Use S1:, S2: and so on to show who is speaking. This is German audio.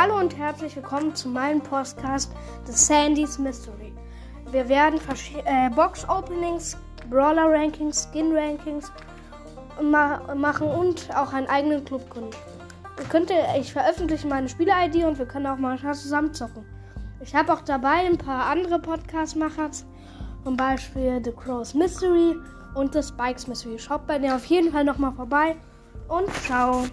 S1: Hallo und herzlich willkommen zu meinem Podcast The Sandy's Mystery. Wir werden äh, Box-Openings, Brawler-Rankings, Skin-Rankings ma machen und auch einen eigenen Club gründen. Könnte, äh, ich veröffentliche meine Spiele-ID und wir können auch mal zusammen zocken. Ich habe auch dabei ein paar andere Podcast-Macher, zum Beispiel The Crow's Mystery und The Spikes Mystery. Schaut bei denen auf jeden Fall nochmal vorbei und ciao.